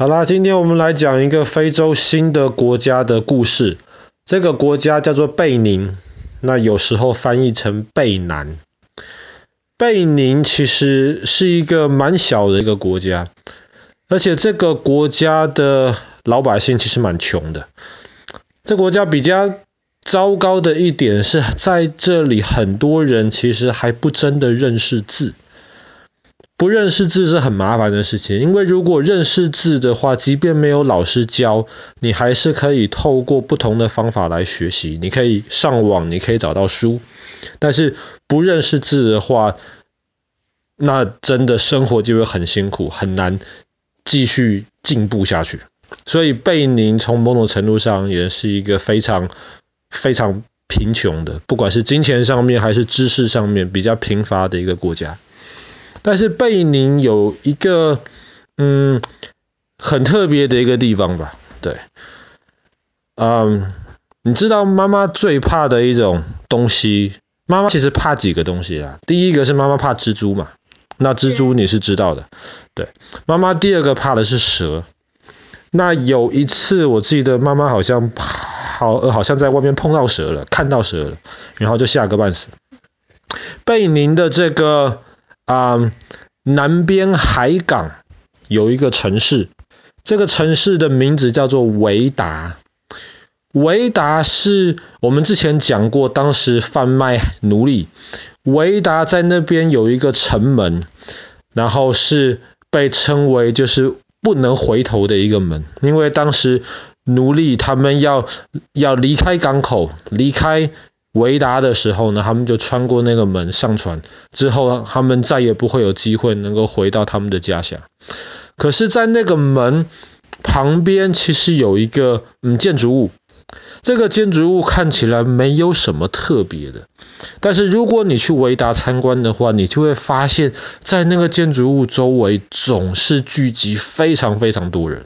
好啦，今天我们来讲一个非洲新的国家的故事。这个国家叫做贝宁，那有时候翻译成贝南。贝宁其实是一个蛮小的一个国家，而且这个国家的老百姓其实蛮穷的。这国家比较糟糕的一点是在这里，很多人其实还不真的认识字。不认识字是很麻烦的事情，因为如果认识字的话，即便没有老师教，你还是可以透过不同的方法来学习。你可以上网，你可以找到书，但是不认识字的话，那真的生活就会很辛苦，很难继续进步下去。所以贝宁从某种程度上也是一个非常非常贫穷的，不管是金钱上面还是知识上面比较贫乏的一个国家。但是贝宁有一个嗯很特别的一个地方吧，对，嗯，你知道妈妈最怕的一种东西，妈妈其实怕几个东西啊。第一个是妈妈怕蜘蛛嘛，那蜘蛛你是知道的，对。妈妈第二个怕的是蛇。那有一次我记得妈妈好像好好像在外面碰到蛇了，看到蛇了，然后就吓个半死。贝宁的这个。啊、南边海港有一个城市，这个城市的名字叫做维达。维达是我们之前讲过，当时贩卖奴隶。维达在那边有一个城门，然后是被称为就是不能回头的一个门，因为当时奴隶他们要要离开港口，离开。维达的时候呢，他们就穿过那个门上船，之后他们再也不会有机会能够回到他们的家乡。可是，在那个门旁边，其实有一个嗯建筑物，这个建筑物看起来没有什么特别的，但是如果你去维达参观的话，你就会发现，在那个建筑物周围总是聚集非常非常多人。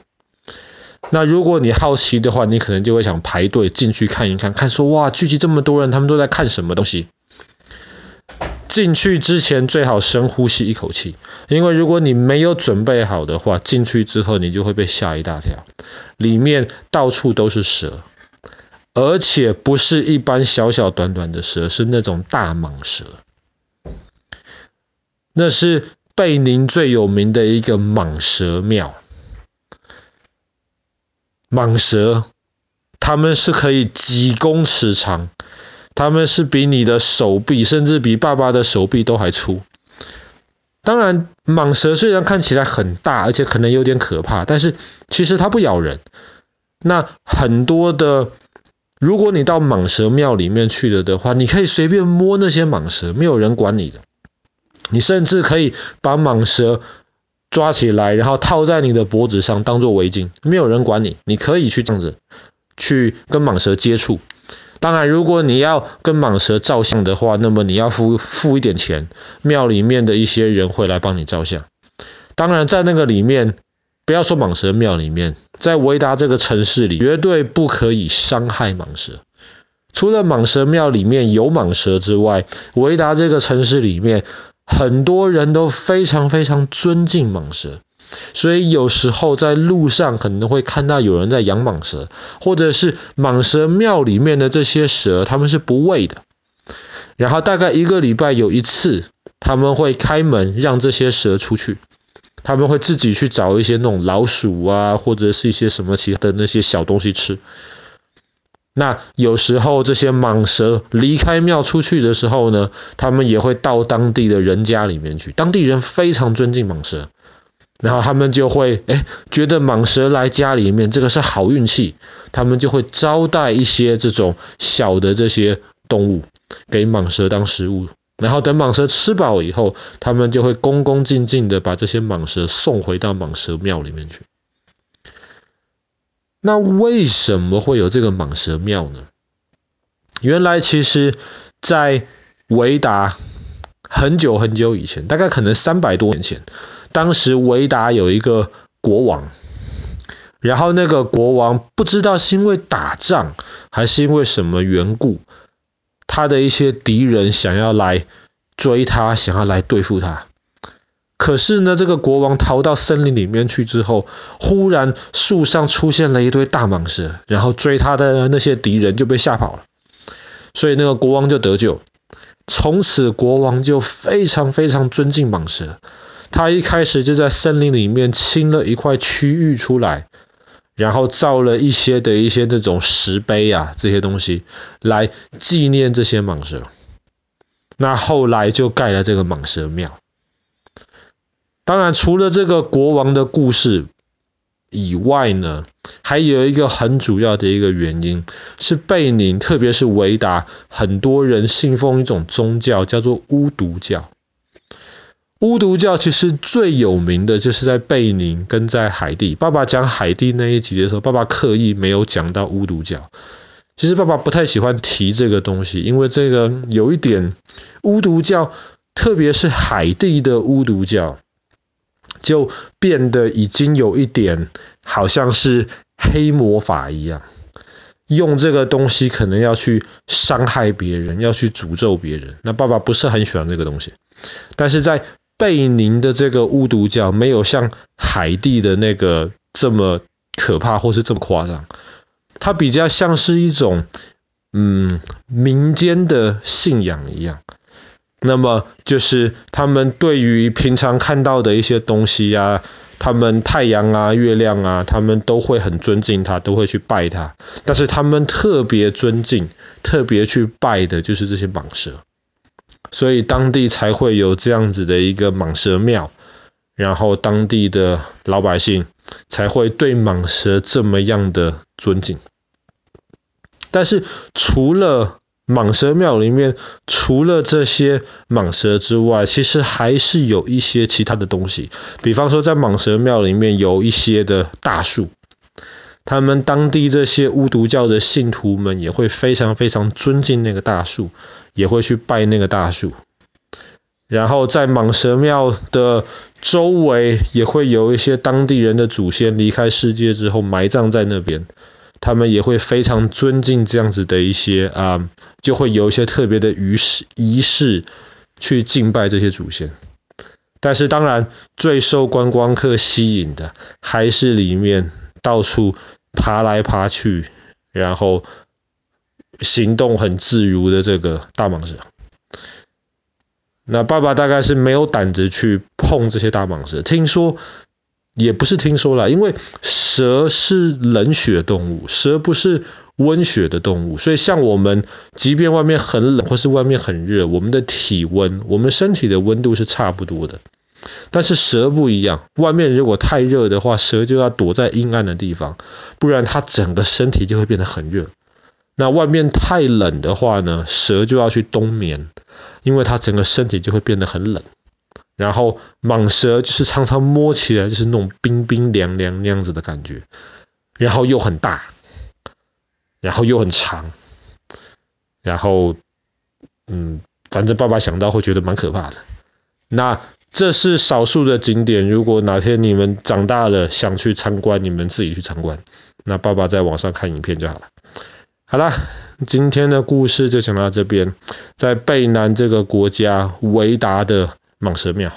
那如果你好奇的话，你可能就会想排队进去看一看，看说哇，聚集这么多人，他们都在看什么东西？进去之前最好深呼吸一口气，因为如果你没有准备好的话，进去之后你就会被吓一大跳。里面到处都是蛇，而且不是一般小小短短的蛇，是那种大蟒蛇。那是贝宁最有名的一个蟒蛇庙。蟒蛇，它们是可以几公尺长，它们是比你的手臂，甚至比爸爸的手臂都还粗。当然，蟒蛇虽然看起来很大，而且可能有点可怕，但是其实它不咬人。那很多的，如果你到蟒蛇庙里面去了的话，你可以随便摸那些蟒蛇，没有人管你的。你甚至可以把蟒蛇。抓起来，然后套在你的脖子上，当做围巾，没有人管你，你可以去这样子去跟蟒蛇接触。当然，如果你要跟蟒蛇照相的话，那么你要付付一点钱，庙里面的一些人会来帮你照相。当然，在那个里面，不要说蟒蛇庙里面，在维达这个城市里，绝对不可以伤害蟒蛇。除了蟒蛇庙里面有蟒蛇之外，维达这个城市里面。很多人都非常非常尊敬蟒蛇，所以有时候在路上可能会看到有人在养蟒蛇，或者是蟒蛇庙里面的这些蛇，他们是不喂的。然后大概一个礼拜有一次，他们会开门让这些蛇出去，他们会自己去找一些那种老鼠啊，或者是一些什么其他的那些小东西吃。那有时候这些蟒蛇离开庙出去的时候呢，他们也会到当地的人家里面去。当地人非常尊敬蟒蛇，然后他们就会哎觉得蟒蛇来家里面这个是好运气，他们就会招待一些这种小的这些动物给蟒蛇当食物。然后等蟒蛇吃饱以后，他们就会恭恭敬敬的把这些蟒蛇送回到蟒蛇庙里面去。那为什么会有这个蟒蛇庙呢？原来其实，在维达很久很久以前，大概可能三百多年前，当时维达有一个国王，然后那个国王不知道是因为打仗还是因为什么缘故，他的一些敌人想要来追他，想要来对付他。可是呢，这个国王逃到森林里面去之后，忽然树上出现了一堆大蟒蛇，然后追他的那些敌人就被吓跑了，所以那个国王就得救。从此，国王就非常非常尊敬蟒蛇。他一开始就在森林里面清了一块区域出来，然后造了一些的一些这种石碑啊，这些东西来纪念这些蟒蛇。那后来就盖了这个蟒蛇庙。当然，除了这个国王的故事以外呢，还有一个很主要的一个原因是贝宁，特别是维达，很多人信奉一种宗教，叫做巫毒教。巫毒教其实最有名的就是在贝宁跟在海地。爸爸讲海地那一集的时候，爸爸刻意没有讲到巫毒教。其实爸爸不太喜欢提这个东西，因为这个有一点巫毒教，特别是海地的巫毒教。就变得已经有一点好像是黑魔法一样，用这个东西可能要去伤害别人，要去诅咒别人。那爸爸不是很喜欢这个东西，但是在贝宁的这个巫毒教没有像海地的那个这么可怕或是这么夸张，它比较像是一种嗯民间的信仰一样。那么就是他们对于平常看到的一些东西啊，他们太阳啊、月亮啊，他们都会很尊敬他，都会去拜他。但是他们特别尊敬、特别去拜的就是这些蟒蛇，所以当地才会有这样子的一个蟒蛇庙，然后当地的老百姓才会对蟒蛇这么样的尊敬。但是除了蟒蛇庙里面除了这些蟒蛇之外，其实还是有一些其他的东西。比方说，在蟒蛇庙里面有一些的大树，他们当地这些巫毒教的信徒们也会非常非常尊敬那个大树，也会去拜那个大树。然后在蟒蛇庙的周围也会有一些当地人的祖先离开世界之后埋葬在那边。他们也会非常尊敬这样子的一些啊、就会有一些特别的仪式仪式去敬拜这些祖先。但是当然，最受观光客吸引的还是里面到处爬来爬去，然后行动很自如的这个大蟒蛇。那爸爸大概是没有胆子去碰这些大蟒蛇，听说。也不是听说了，因为蛇是冷血动物，蛇不是温血的动物，所以像我们，即便外面很冷或是外面很热，我们的体温，我们身体的温度是差不多的。但是蛇不一样，外面如果太热的话，蛇就要躲在阴暗的地方，不然它整个身体就会变得很热。那外面太冷的话呢，蛇就要去冬眠，因为它整个身体就会变得很冷。然后蟒蛇就是常常摸起来就是那种冰冰凉凉那样子的感觉，然后又很大，然后又很长，然后嗯，反正爸爸想到会觉得蛮可怕的。那这是少数的景点，如果哪天你们长大了想去参观，你们自己去参观。那爸爸在网上看影片就好了。好了，今天的故事就讲到这边，在贝南这个国家维达的蟒蛇庙。